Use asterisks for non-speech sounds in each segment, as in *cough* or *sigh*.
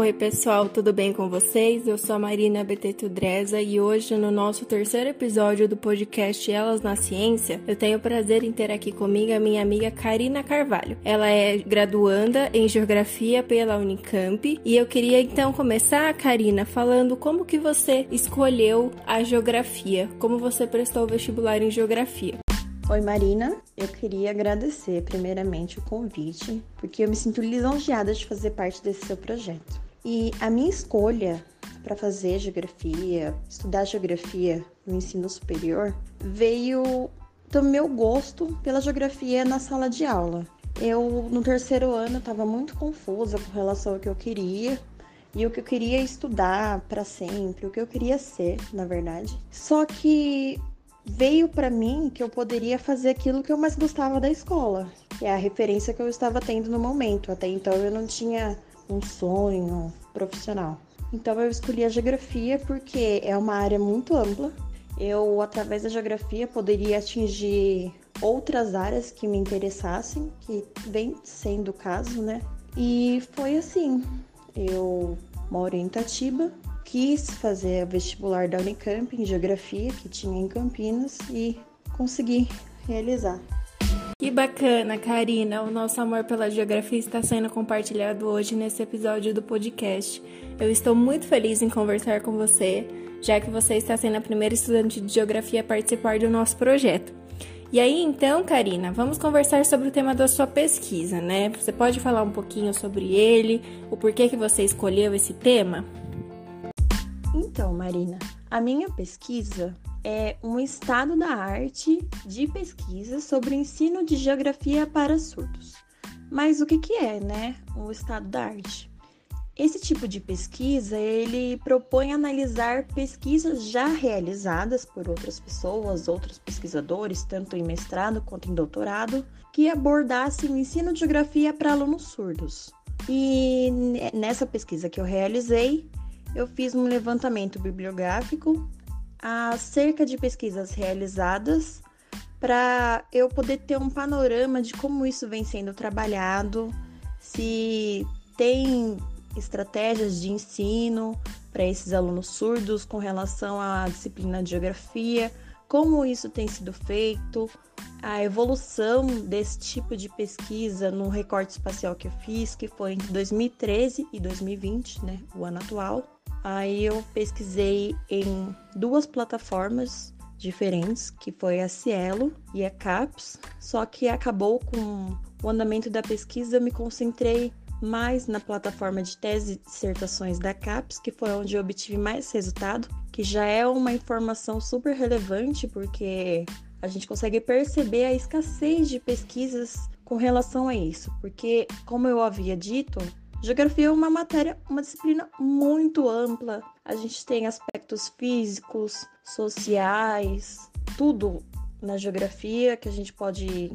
Oi, pessoal, tudo bem com vocês? Eu sou a Marina BT Tudreza e hoje, no nosso terceiro episódio do podcast Elas na Ciência, eu tenho o prazer em ter aqui comigo a minha amiga Karina Carvalho. Ela é graduanda em Geografia pela Unicamp e eu queria então começar, Karina, falando como que você escolheu a Geografia, como você prestou o vestibular em Geografia. Oi Marina, eu queria agradecer primeiramente o convite, porque eu me sinto lisonjeada de fazer parte desse seu projeto. E a minha escolha para fazer geografia, estudar geografia no ensino superior, veio do meu gosto pela geografia na sala de aula. Eu, no terceiro ano, estava muito confusa com relação ao que eu queria e o que eu queria estudar para sempre, o que eu queria ser, na verdade. Só que veio para mim que eu poderia fazer aquilo que eu mais gostava da escola, que é a referência que eu estava tendo no momento. Até então eu não tinha um sonho profissional. Então eu escolhi a geografia porque é uma área muito ampla. Eu, através da geografia, poderia atingir outras áreas que me interessassem, que vem sendo o caso, né? E foi assim. Eu moro em Itatiba, quis fazer o vestibular da Unicamp em geografia, que tinha em Campinas, e consegui realizar. Que bacana, Karina! O nosso amor pela geografia está sendo compartilhado hoje nesse episódio do podcast. Eu estou muito feliz em conversar com você, já que você está sendo a primeira estudante de geografia a participar do nosso projeto. E aí, então, Karina, vamos conversar sobre o tema da sua pesquisa, né? Você pode falar um pouquinho sobre ele, o porquê que você escolheu esse tema? Então, Marina, a minha pesquisa é um estado da arte de pesquisa sobre ensino de geografia para surdos. Mas o que, que é, né, o estado da arte? Esse tipo de pesquisa, ele propõe analisar pesquisas já realizadas por outras pessoas, outros pesquisadores, tanto em mestrado quanto em doutorado, que abordassem o ensino de geografia para alunos surdos. E nessa pesquisa que eu realizei, eu fiz um levantamento bibliográfico acerca de pesquisas realizadas para eu poder ter um panorama de como isso vem sendo trabalhado, se tem estratégias de ensino para esses alunos surdos com relação à disciplina de geografia, como isso tem sido feito, a evolução desse tipo de pesquisa no recorte espacial que eu fiz, que foi entre 2013 e 2020, né, o ano atual. Aí eu pesquisei em duas plataformas diferentes, que foi a Cielo e a CAPS, só que acabou com o andamento da pesquisa, eu me concentrei mais na plataforma de tese e dissertações da CAPS, que foi onde eu obtive mais resultado, que já é uma informação super relevante, porque a gente consegue perceber a escassez de pesquisas com relação a isso, porque, como eu havia dito, Geografia é uma matéria, uma disciplina muito ampla. A gente tem aspectos físicos, sociais, tudo na geografia que a gente pode.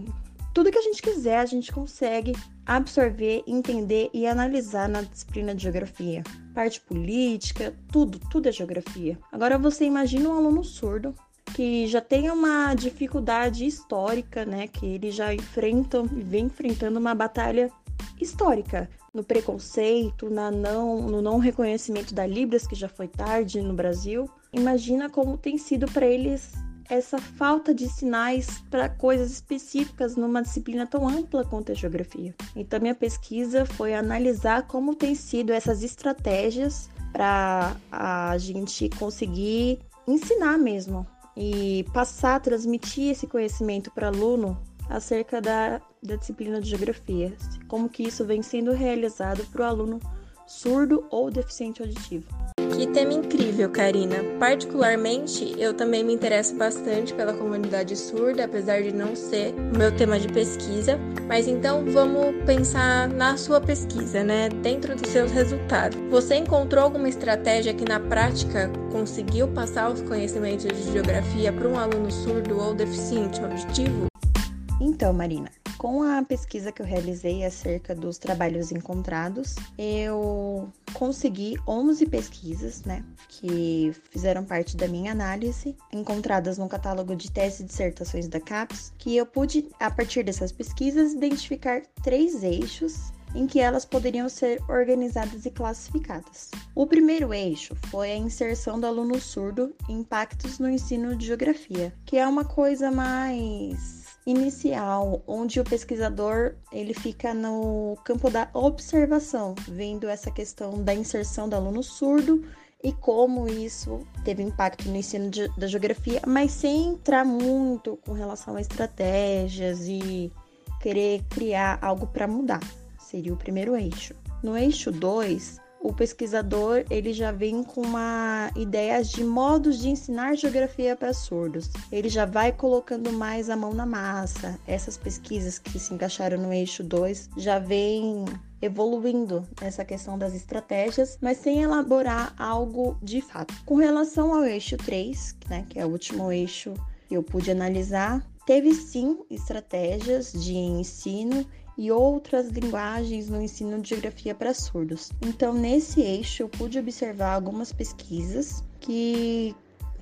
Tudo que a gente quiser, a gente consegue absorver, entender e analisar na disciplina de geografia. Parte política, tudo, tudo é geografia. Agora você imagina um aluno surdo que já tem uma dificuldade histórica, né? Que ele já enfrenta e vem enfrentando uma batalha histórica no preconceito, na não, no não reconhecimento da Libras, que já foi tarde no Brasil. Imagina como tem sido para eles essa falta de sinais para coisas específicas numa disciplina tão ampla quanto a geografia. Então, minha pesquisa foi analisar como tem sido essas estratégias para a gente conseguir ensinar mesmo e passar, transmitir esse conhecimento para aluno acerca da, da disciplina de geografia, como que isso vem sendo realizado para o aluno surdo ou deficiente auditivo. Que tema incrível, Karina. Particularmente, eu também me interesso bastante pela comunidade surda, apesar de não ser o meu tema de pesquisa. Mas então vamos pensar na sua pesquisa, né? Dentro dos seus resultados. Você encontrou alguma estratégia que na prática conseguiu passar os conhecimentos de geografia para um aluno surdo ou deficiente auditivo? Então, Marina, com a pesquisa que eu realizei acerca dos trabalhos encontrados, eu consegui 11 pesquisas, né, que fizeram parte da minha análise, encontradas no catálogo de teses e dissertações da CAPES, que eu pude, a partir dessas pesquisas, identificar três eixos em que elas poderiam ser organizadas e classificadas. O primeiro eixo foi a inserção do aluno surdo em impactos no ensino de geografia, que é uma coisa mais inicial, onde o pesquisador ele fica no campo da observação, vendo essa questão da inserção do aluno surdo e como isso teve impacto no ensino de, da geografia, mas sem entrar muito com relação a estratégias e querer criar algo para mudar. Seria o primeiro eixo. No eixo 2, o pesquisador ele já vem com uma ideias de modos de ensinar geografia para surdos. Ele já vai colocando mais a mão na massa. Essas pesquisas que se encaixaram no eixo 2 já vêm evoluindo nessa questão das estratégias, mas sem elaborar algo de fato. Com relação ao eixo 3, né, que é o último eixo que eu pude analisar, teve sim estratégias de ensino e outras linguagens no ensino de geografia para surdos. Então, nesse eixo, eu pude observar algumas pesquisas que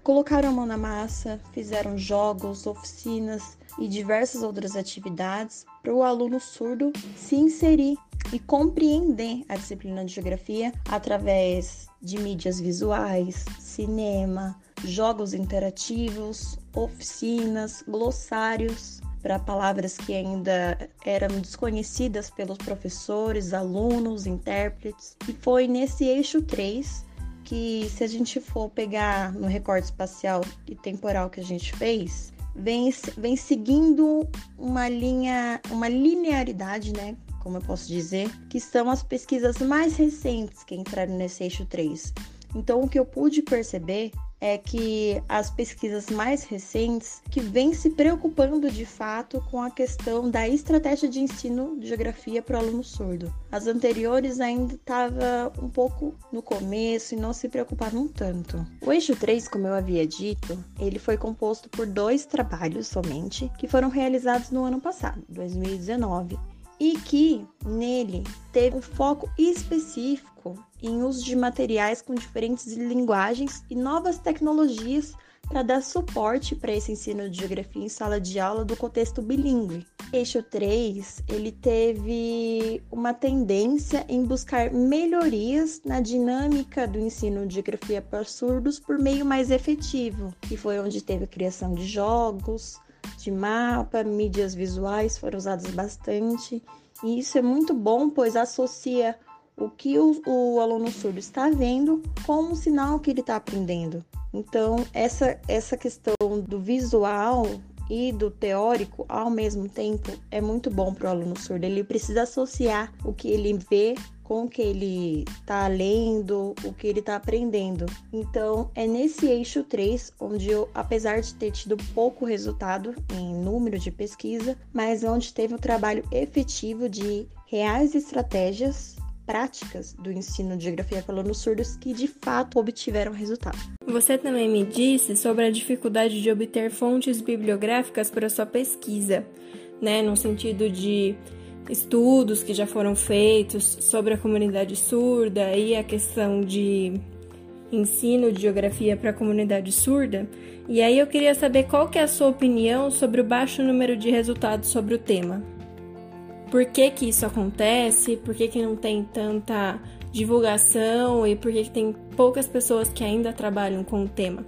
colocaram a mão na massa, fizeram jogos, oficinas e diversas outras atividades para o aluno surdo se inserir e compreender a disciplina de geografia através de mídias visuais, cinema, jogos interativos, oficinas, glossários para palavras que ainda eram desconhecidas pelos professores, alunos, intérpretes. E foi nesse eixo 3 que, se a gente for pegar no recorte espacial e temporal que a gente fez, vem, vem seguindo uma linha, uma linearidade, né? Como eu posso dizer, que são as pesquisas mais recentes que entraram nesse eixo 3. Então, o que eu pude perceber é que as pesquisas mais recentes que vêm se preocupando de fato com a questão da estratégia de ensino de geografia para o aluno surdo. As anteriores ainda estava um pouco no começo e não se preocuparam tanto. O eixo 3, como eu havia dito, ele foi composto por dois trabalhos somente que foram realizados no ano passado, 2019, e que nele teve um foco específico em uso de materiais com diferentes linguagens e novas tecnologias para dar suporte para esse ensino de geografia em sala de aula do contexto bilíngue. Eixo 3, ele teve uma tendência em buscar melhorias na dinâmica do ensino de geografia para surdos por meio mais efetivo, que foi onde teve a criação de jogos, de mapa, mídias visuais foram usadas bastante. E isso é muito bom, pois associa o que o, o aluno surdo está vendo com um sinal que ele está aprendendo. Então, essa, essa questão do visual e do teórico ao mesmo tempo é muito bom para o aluno surdo. Ele precisa associar o que ele vê com o que ele está lendo, o que ele está aprendendo. Então, é nesse eixo 3 onde eu, apesar de ter tido pouco resultado em número de pesquisa, mas onde teve um trabalho efetivo de reais estratégias práticas do ensino de geografia para alunos surdos que de fato obtiveram resultado. Você também me disse sobre a dificuldade de obter fontes bibliográficas para sua pesquisa, né, no sentido de estudos que já foram feitos sobre a comunidade surda e a questão de ensino de geografia para a comunidade surda. E aí eu queria saber qual que é a sua opinião sobre o baixo número de resultados sobre o tema por que, que isso acontece, por que, que não tem tanta divulgação e por que, que tem poucas pessoas que ainda trabalham com o tema.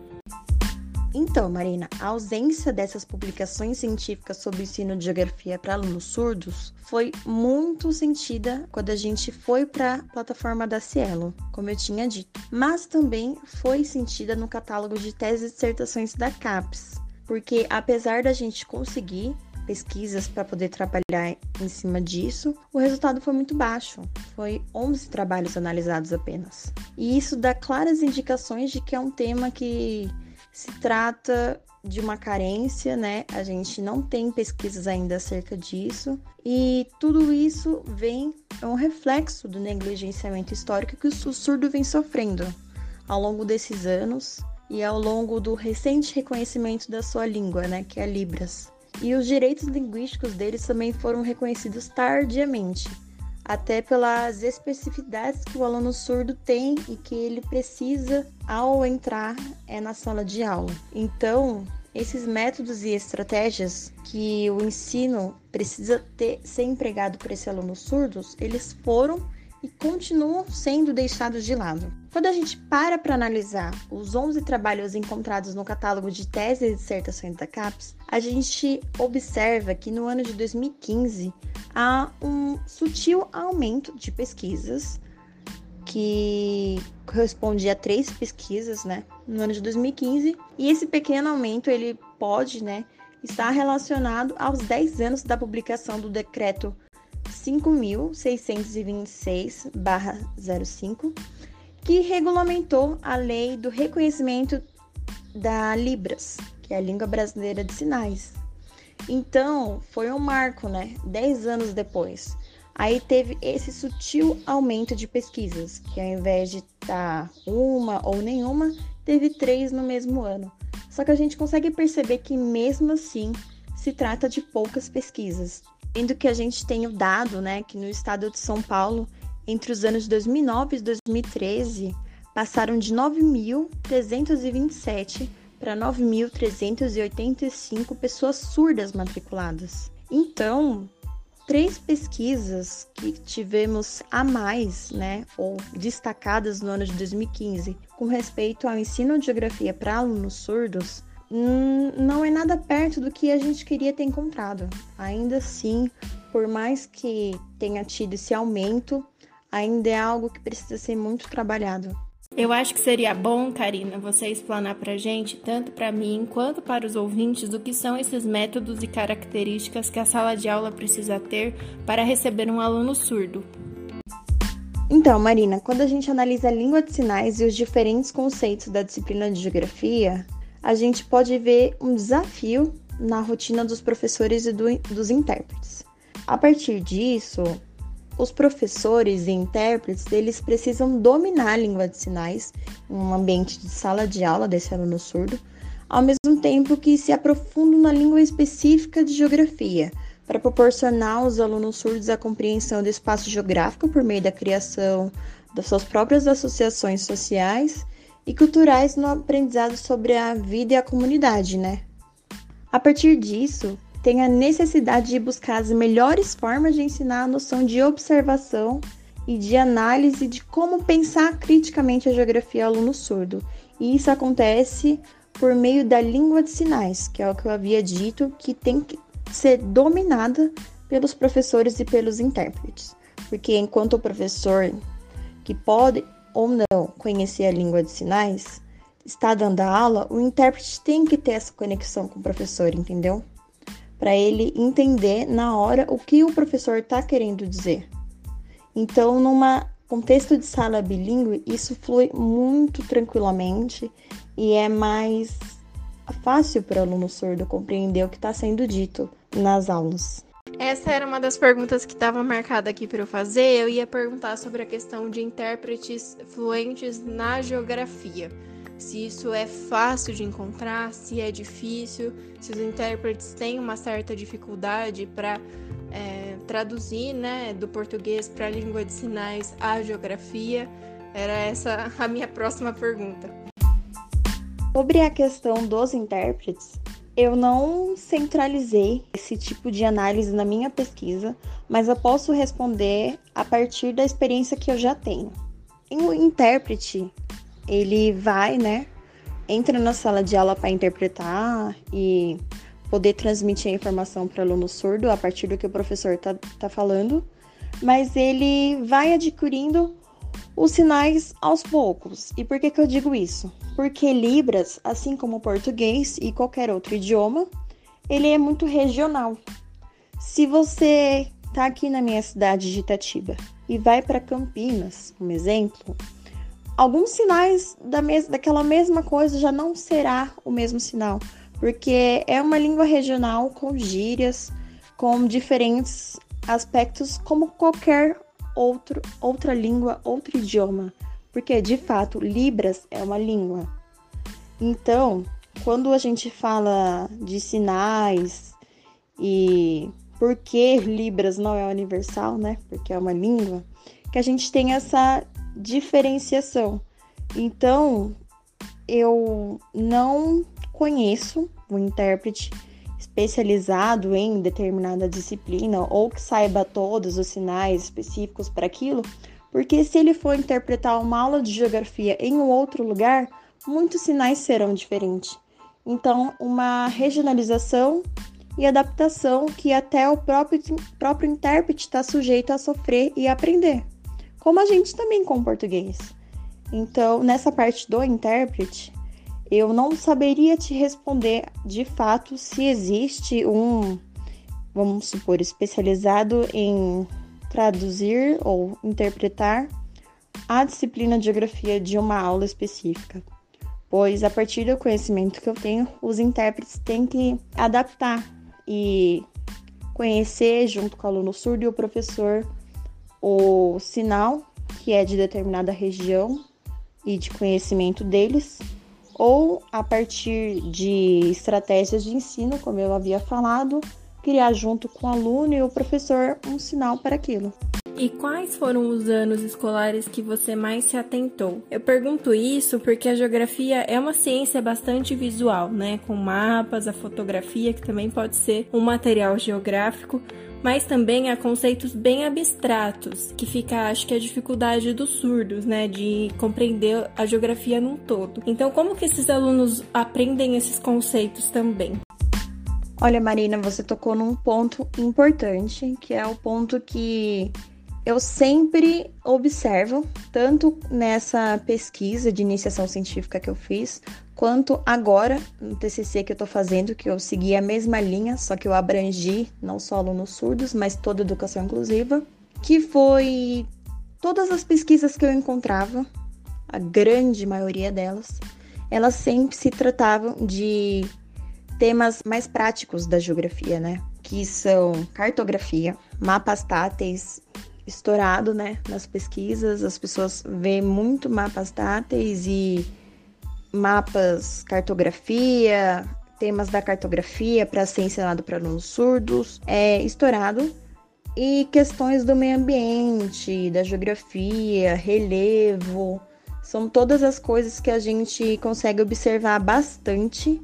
Então, Marina, a ausência dessas publicações científicas sobre o ensino de geografia para alunos surdos foi muito sentida quando a gente foi para a plataforma da Cielo, como eu tinha dito, mas também foi sentida no catálogo de teses e dissertações da CAPES, porque apesar da gente conseguir pesquisas para poder trabalhar em cima disso, o resultado foi muito baixo. Foi 11 trabalhos analisados apenas. E isso dá claras indicações de que é um tema que se trata de uma carência, né? A gente não tem pesquisas ainda acerca disso. E tudo isso vem é um reflexo do negligenciamento histórico que o surdo vem sofrendo ao longo desses anos e ao longo do recente reconhecimento da sua língua, né, que é Libras. E os direitos linguísticos deles também foram reconhecidos tardiamente, até pelas especificidades que o aluno surdo tem e que ele precisa ao entrar é, na sala de aula. Então, esses métodos e estratégias que o ensino precisa ter, ser empregado por esse aluno surdos, eles foram e continuam sendo deixados de lado. Quando a gente para para analisar os 11 trabalhos encontrados no catálogo de teses e dissertações da CAPES, a gente observa que no ano de 2015 há um sutil aumento de pesquisas que corresponde a três pesquisas, né, no ano de 2015, e esse pequeno aumento ele pode, né, estar relacionado aos 10 anos da publicação do decreto 5.626-05, que regulamentou a lei do reconhecimento da Libras, que é a língua brasileira de sinais. Então, foi um marco, né? Dez anos depois. Aí teve esse sutil aumento de pesquisas, que ao invés de estar tá uma ou nenhuma, teve três no mesmo ano. Só que a gente consegue perceber que mesmo assim se trata de poucas pesquisas, Sendo que a gente tem o dado, né, que no estado de São Paulo, entre os anos 2009 e 2013, passaram de 9.327 para 9.385 pessoas surdas matriculadas. Então, três pesquisas que tivemos a mais, né, ou destacadas no ano de 2015, com respeito ao ensino de geografia para alunos surdos, Hum, não é nada perto do que a gente queria ter encontrado. Ainda assim, por mais que tenha tido esse aumento, ainda é algo que precisa ser muito trabalhado. Eu acho que seria bom, Karina, você explanar para a gente, tanto para mim quanto para os ouvintes, o que são esses métodos e características que a sala de aula precisa ter para receber um aluno surdo. Então, Marina, quando a gente analisa a língua de sinais e os diferentes conceitos da disciplina de geografia, a gente pode ver um desafio na rotina dos professores e do, dos intérpretes. A partir disso, os professores e intérpretes eles precisam dominar a língua de sinais em um ambiente de sala de aula desse aluno surdo, ao mesmo tempo que se aprofundam na língua específica de geografia, para proporcionar aos alunos surdos a compreensão do espaço geográfico por meio da criação das suas próprias associações sociais e culturais no aprendizado sobre a vida e a comunidade, né? A partir disso, tem a necessidade de buscar as melhores formas de ensinar a noção de observação e de análise de como pensar criticamente a geografia ao aluno surdo. E isso acontece por meio da língua de sinais, que é o que eu havia dito, que tem que ser dominada pelos professores e pelos intérpretes. Porque enquanto o professor que pode ou não conhecer a língua de sinais, está dando a aula, o intérprete tem que ter essa conexão com o professor, entendeu? Para ele entender na hora o que o professor está querendo dizer. Então, num contexto de sala bilíngue, isso flui muito tranquilamente e é mais fácil para o aluno surdo compreender o que está sendo dito nas aulas. Essa era uma das perguntas que estava marcada aqui para eu fazer. Eu ia perguntar sobre a questão de intérpretes fluentes na geografia. Se isso é fácil de encontrar, se é difícil, se os intérpretes têm uma certa dificuldade para é, traduzir né, do português para a língua de sinais a geografia. Era essa *laughs* a minha próxima pergunta. Sobre a questão dos intérpretes, eu não centralizei esse tipo de análise na minha pesquisa, mas eu posso responder a partir da experiência que eu já tenho. O intérprete, ele vai, né, entra na sala de aula para interpretar e poder transmitir a informação para o aluno surdo a partir do que o professor está tá falando, mas ele vai adquirindo os sinais aos poucos. E por que, que eu digo isso? Porque Libras, assim como português e qualquer outro idioma, ele é muito regional. Se você tá aqui na minha cidade de Itatiba e vai para Campinas, um exemplo, alguns sinais da mes daquela mesma coisa já não será o mesmo sinal, porque é uma língua regional com gírias, com diferentes aspectos, como qualquer outro, outra língua, outro idioma. Porque, de fato, Libras é uma língua. Então, quando a gente fala de sinais e por que Libras não é universal, né? Porque é uma língua, que a gente tem essa diferenciação. Então, eu não conheço um intérprete especializado em determinada disciplina ou que saiba todos os sinais específicos para aquilo, porque se ele for interpretar uma aula de geografia em um outro lugar, muitos sinais serão diferentes. Então, uma regionalização e adaptação que até o próprio, próprio intérprete está sujeito a sofrer e aprender, como a gente também com o português. Então, nessa parte do intérprete, eu não saberia te responder de fato se existe um, vamos supor, especializado em traduzir ou interpretar a disciplina de geografia de uma aula específica pois a partir do conhecimento que eu tenho, os intérpretes têm que adaptar e conhecer, junto com o aluno surdo e o professor, o sinal que é de determinada região e de conhecimento deles, ou a partir de estratégias de ensino, como eu havia falado, criar junto com o aluno e o professor um sinal para aquilo. E quais foram os anos escolares que você mais se atentou? Eu pergunto isso porque a geografia é uma ciência bastante visual, né? Com mapas, a fotografia, que também pode ser um material geográfico, mas também há conceitos bem abstratos, que fica, acho que a dificuldade dos surdos, né, de compreender a geografia num todo. Então, como que esses alunos aprendem esses conceitos também? Olha, Marina, você tocou num ponto importante, que é o ponto que eu sempre observo, tanto nessa pesquisa de iniciação científica que eu fiz, quanto agora no TCC que eu estou fazendo, que eu segui a mesma linha, só que eu abrangi não só alunos surdos, mas toda a educação inclusiva, que foi todas as pesquisas que eu encontrava, a grande maioria delas, elas sempre se tratavam de temas mais práticos da geografia, né? Que são cartografia, mapas táteis, estourado, né, nas pesquisas. As pessoas veem muito mapas táteis e mapas cartografia, temas da cartografia para ser ensinado para alunos surdos, é estourado. E questões do meio ambiente, da geografia, relevo, são todas as coisas que a gente consegue observar bastante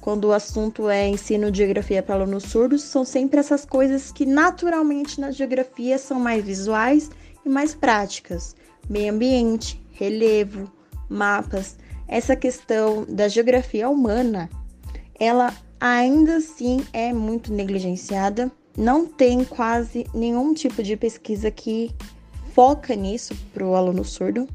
quando o assunto é ensino de geografia para alunos surdos, são sempre essas coisas que naturalmente na geografia são mais visuais e mais práticas. Meio ambiente, relevo, mapas. Essa questão da geografia humana, ela ainda assim é muito negligenciada. Não tem quase nenhum tipo de pesquisa que foca nisso para o aluno surdo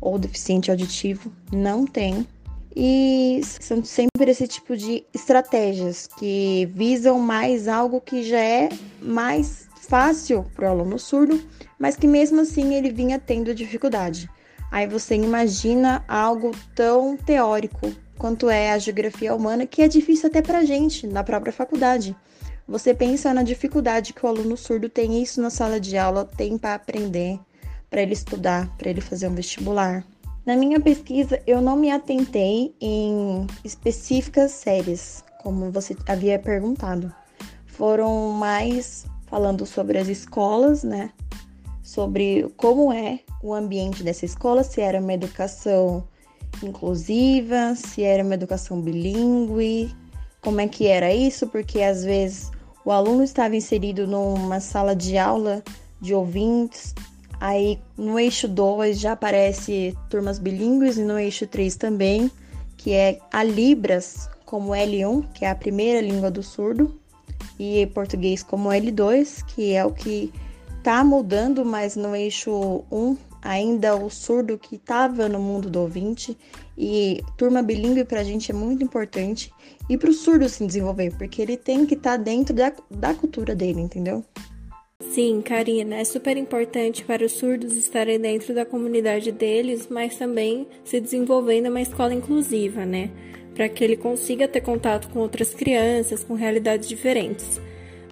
ou deficiente auditivo. Não tem. E são sempre esse tipo de estratégias que visam mais algo que já é mais fácil para o aluno surdo, mas que mesmo assim ele vinha tendo dificuldade. Aí você imagina algo tão teórico quanto é a geografia humana, que é difícil até para a gente na própria faculdade. Você pensa na dificuldade que o aluno surdo tem isso na sala de aula, tem para aprender, para ele estudar, para ele fazer um vestibular. Na minha pesquisa, eu não me atentei em específicas séries, como você havia perguntado. Foram mais falando sobre as escolas, né? Sobre como é o ambiente dessa escola, se era uma educação inclusiva, se era uma educação bilíngue, como é que era isso, porque às vezes o aluno estava inserido numa sala de aula de ouvintes Aí no eixo 2 já aparece turmas bilíngues e no eixo 3 também, que é a Libras como L1, que é a primeira língua do surdo, e português como L2, que é o que tá mudando, mas no eixo 1 ainda o surdo que estava no mundo do ouvinte. E turma bilíngue para a gente é muito importante. E para o surdo se desenvolver, porque ele tem que estar tá dentro da, da cultura dele, entendeu? Sim, Karina, é super importante para os surdos estarem dentro da comunidade deles, mas também se desenvolvendo uma escola inclusiva, né? Para que ele consiga ter contato com outras crianças com realidades diferentes.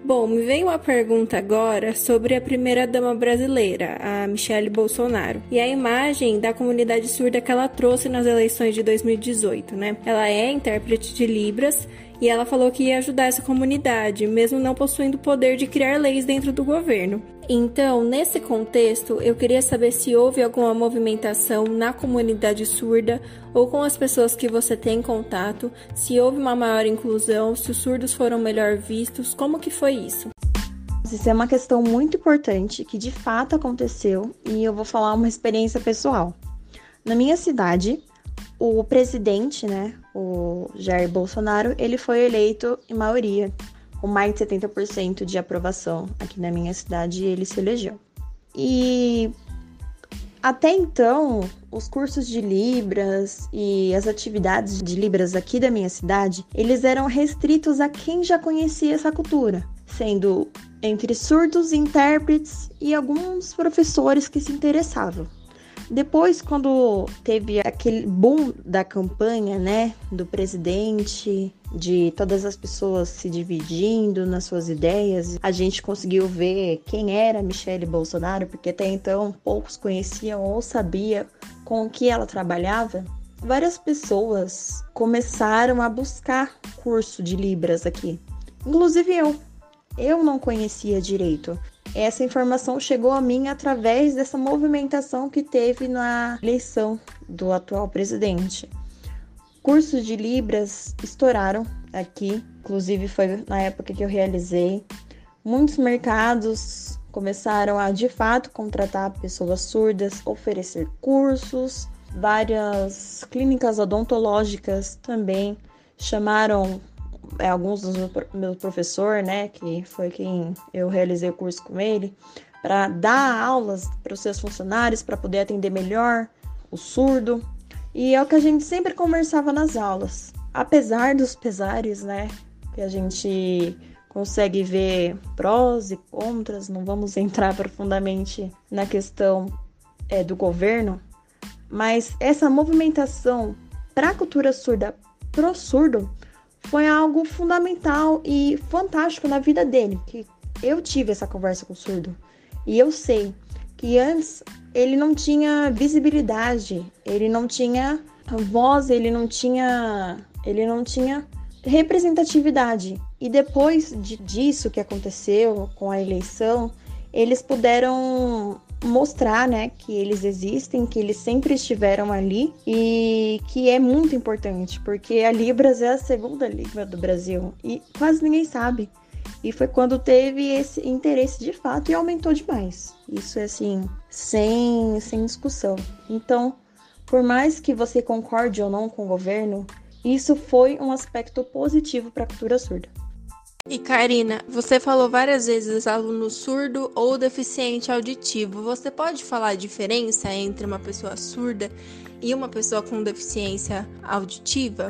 Bom, me vem uma pergunta agora sobre a primeira-dama brasileira, a Michelle Bolsonaro, e a imagem da comunidade surda que ela trouxe nas eleições de 2018, né? Ela é intérprete de Libras e ela falou que ia ajudar essa comunidade, mesmo não possuindo o poder de criar leis dentro do governo. Então, nesse contexto, eu queria saber se houve alguma movimentação na comunidade surda ou com as pessoas que você tem contato, se houve uma maior inclusão, se os surdos foram melhor vistos, como que foi isso? Isso é uma questão muito importante que de fato aconteceu e eu vou falar uma experiência pessoal. Na minha cidade, o presidente, né, o Jair Bolsonaro, ele foi eleito em maioria, com mais de 70% de aprovação aqui na minha cidade, ele se elegeu. E até então, os cursos de Libras e as atividades de Libras aqui da minha cidade, eles eram restritos a quem já conhecia essa cultura, sendo entre surdos, intérpretes e alguns professores que se interessavam. Depois, quando teve aquele boom da campanha, né, do presidente, de todas as pessoas se dividindo nas suas ideias, a gente conseguiu ver quem era Michele Bolsonaro, porque até então poucos conheciam ou sabiam com o que ela trabalhava. Várias pessoas começaram a buscar curso de Libras aqui, inclusive eu. Eu não conhecia direito. Essa informação chegou a mim através dessa movimentação que teve na eleição do atual presidente. Cursos de Libras estouraram aqui, inclusive foi na época que eu realizei. Muitos mercados começaram a de fato contratar pessoas surdas, oferecer cursos, várias clínicas odontológicas também chamaram alguns dos meus professores, né, que foi quem eu realizei o curso com ele, para dar aulas para os seus funcionários, para poder atender melhor o surdo. E é o que a gente sempre conversava nas aulas. Apesar dos pesares, né, que a gente consegue ver prós e contras, não vamos *laughs* entrar profundamente na questão é, do governo, mas essa movimentação para a cultura surda, pro surdo, foi algo fundamental e fantástico na vida dele, que eu tive essa conversa com o surdo. E eu sei que antes ele não tinha visibilidade, ele não tinha voz, ele não tinha, ele não tinha representatividade. E depois de, disso que aconteceu com a eleição, eles puderam mostrar, né, que eles existem, que eles sempre estiveram ali e que é muito importante, porque a Libras é a segunda língua do Brasil e quase ninguém sabe. E foi quando teve esse interesse de fato e aumentou demais. Isso é assim, sem, sem discussão. Então, por mais que você concorde ou não com o governo, isso foi um aspecto positivo para a cultura surda. E Karina, você falou várias vezes aluno surdo ou deficiente auditivo. Você pode falar a diferença entre uma pessoa surda e uma pessoa com deficiência auditiva?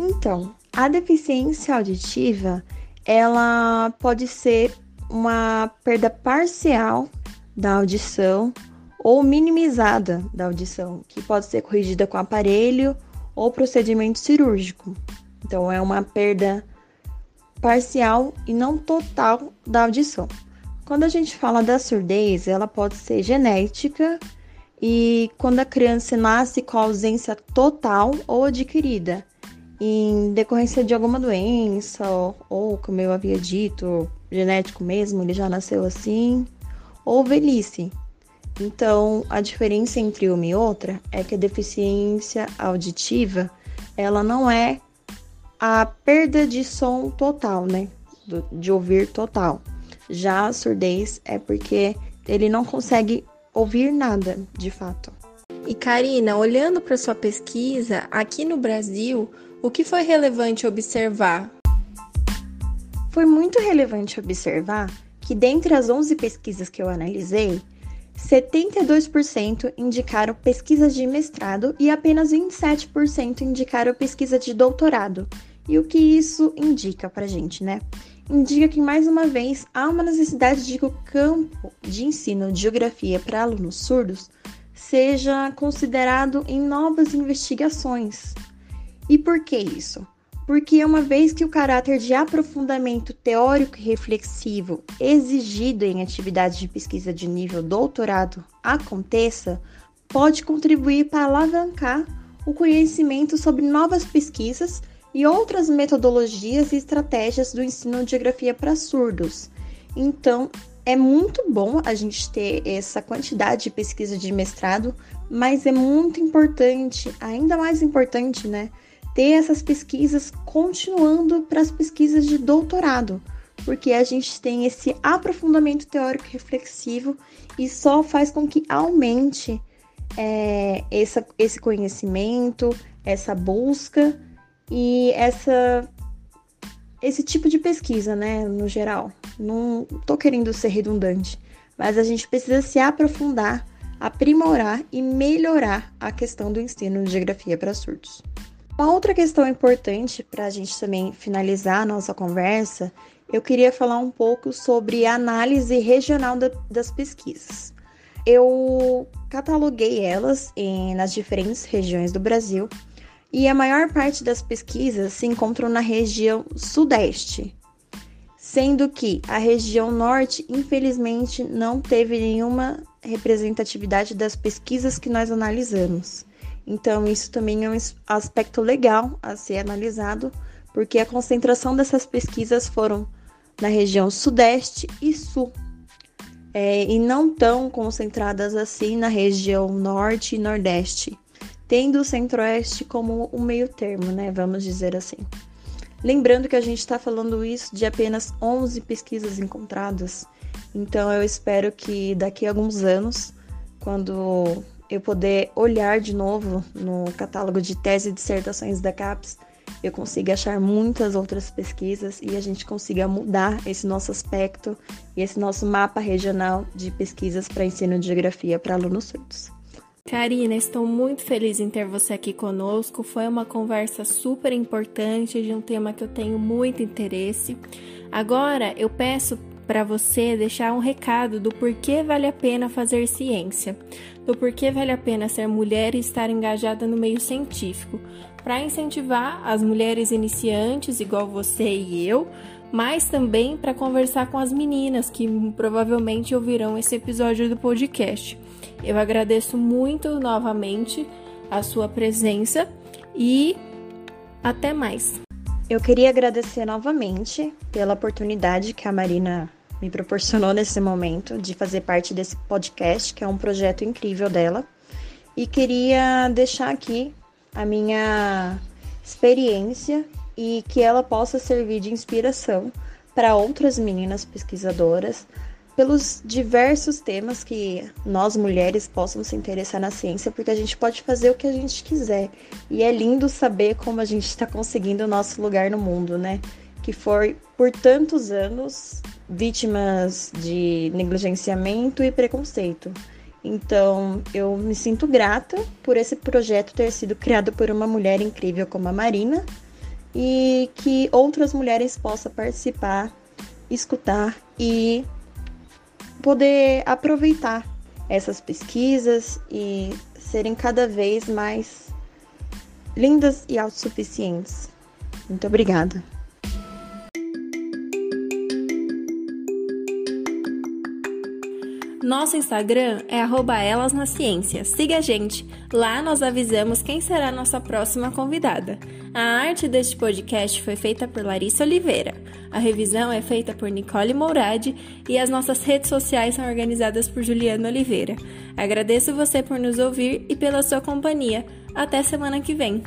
Então, a deficiência auditiva, ela pode ser uma perda parcial da audição ou minimizada da audição, que pode ser corrigida com aparelho ou procedimento cirúrgico. Então, é uma perda parcial e não total da audição. Quando a gente fala da surdez, ela pode ser genética e quando a criança nasce com ausência total ou adquirida, em decorrência de alguma doença, ou, ou como eu havia dito, genético mesmo, ele já nasceu assim, ou velhice. Então, a diferença entre uma e outra é que a deficiência auditiva, ela não é a perda de som total, né? de ouvir total. Já a surdez é porque ele não consegue ouvir nada, de fato. E Karina, olhando para sua pesquisa, aqui no Brasil, o que foi relevante observar? Foi muito relevante observar que dentre as 11 pesquisas que eu analisei, 72% indicaram pesquisa de mestrado e apenas 27% indicaram pesquisa de doutorado. E o que isso indica para gente, né? Indica que, mais uma vez, há uma necessidade de que o campo de ensino de geografia para alunos surdos seja considerado em novas investigações. E por que isso? Porque uma vez que o caráter de aprofundamento teórico e reflexivo exigido em atividades de pesquisa de nível doutorado aconteça, pode contribuir para alavancar o conhecimento sobre novas pesquisas e outras metodologias e estratégias do ensino de geografia para surdos. Então, é muito bom a gente ter essa quantidade de pesquisa de mestrado, mas é muito importante, ainda mais importante, né, ter essas pesquisas continuando para as pesquisas de doutorado, porque a gente tem esse aprofundamento teórico reflexivo e só faz com que aumente é, essa, esse conhecimento, essa busca e essa esse tipo de pesquisa, né, no geral. Não tô querendo ser redundante, mas a gente precisa se aprofundar, aprimorar e melhorar a questão do ensino de geografia para surdos. Uma outra questão importante para a gente também finalizar a nossa conversa, eu queria falar um pouco sobre a análise regional da, das pesquisas. Eu cataloguei elas em, nas diferentes regiões do Brasil e a maior parte das pesquisas se encontram na região Sudeste, sendo que a região Norte, infelizmente, não teve nenhuma representatividade das pesquisas que nós analisamos. Então, isso também é um aspecto legal a ser analisado, porque a concentração dessas pesquisas foram na região Sudeste e Sul, é, e não tão concentradas assim na região Norte e Nordeste tendo o Centro-Oeste como um meio termo, né? Vamos dizer assim. Lembrando que a gente está falando isso de apenas 11 pesquisas encontradas, então eu espero que daqui a alguns anos, quando eu poder olhar de novo no catálogo de tese e dissertações da CAPES, eu consiga achar muitas outras pesquisas e a gente consiga mudar esse nosso aspecto e esse nosso mapa regional de pesquisas para ensino de geografia para alunos surdos. Karina, estou muito feliz em ter você aqui conosco. Foi uma conversa super importante de um tema que eu tenho muito interesse. Agora eu peço para você deixar um recado do porquê vale a pena fazer ciência, do porquê vale a pena ser mulher e estar engajada no meio científico, para incentivar as mulheres iniciantes, igual você e eu, mas também para conversar com as meninas que provavelmente ouvirão esse episódio do podcast. Eu agradeço muito novamente a sua presença e até mais. Eu queria agradecer novamente pela oportunidade que a Marina me proporcionou nesse momento de fazer parte desse podcast, que é um projeto incrível dela. E queria deixar aqui a minha experiência e que ela possa servir de inspiração para outras meninas pesquisadoras pelos diversos temas que nós mulheres possam se interessar na ciência, porque a gente pode fazer o que a gente quiser. E é lindo saber como a gente está conseguindo o nosso lugar no mundo, né? Que foi por tantos anos vítimas de negligenciamento e preconceito. Então, eu me sinto grata por esse projeto ter sido criado por uma mulher incrível como a Marina e que outras mulheres possam participar, escutar e poder aproveitar essas pesquisas e serem cada vez mais lindas e autossuficientes. Muito obrigada. Nosso Instagram é @elasnaciência. Siga a gente. Lá nós avisamos quem será nossa próxima convidada. A arte deste podcast foi feita por Larissa Oliveira. A revisão é feita por Nicole Mourad e as nossas redes sociais são organizadas por Juliana Oliveira. Agradeço você por nos ouvir e pela sua companhia. Até semana que vem.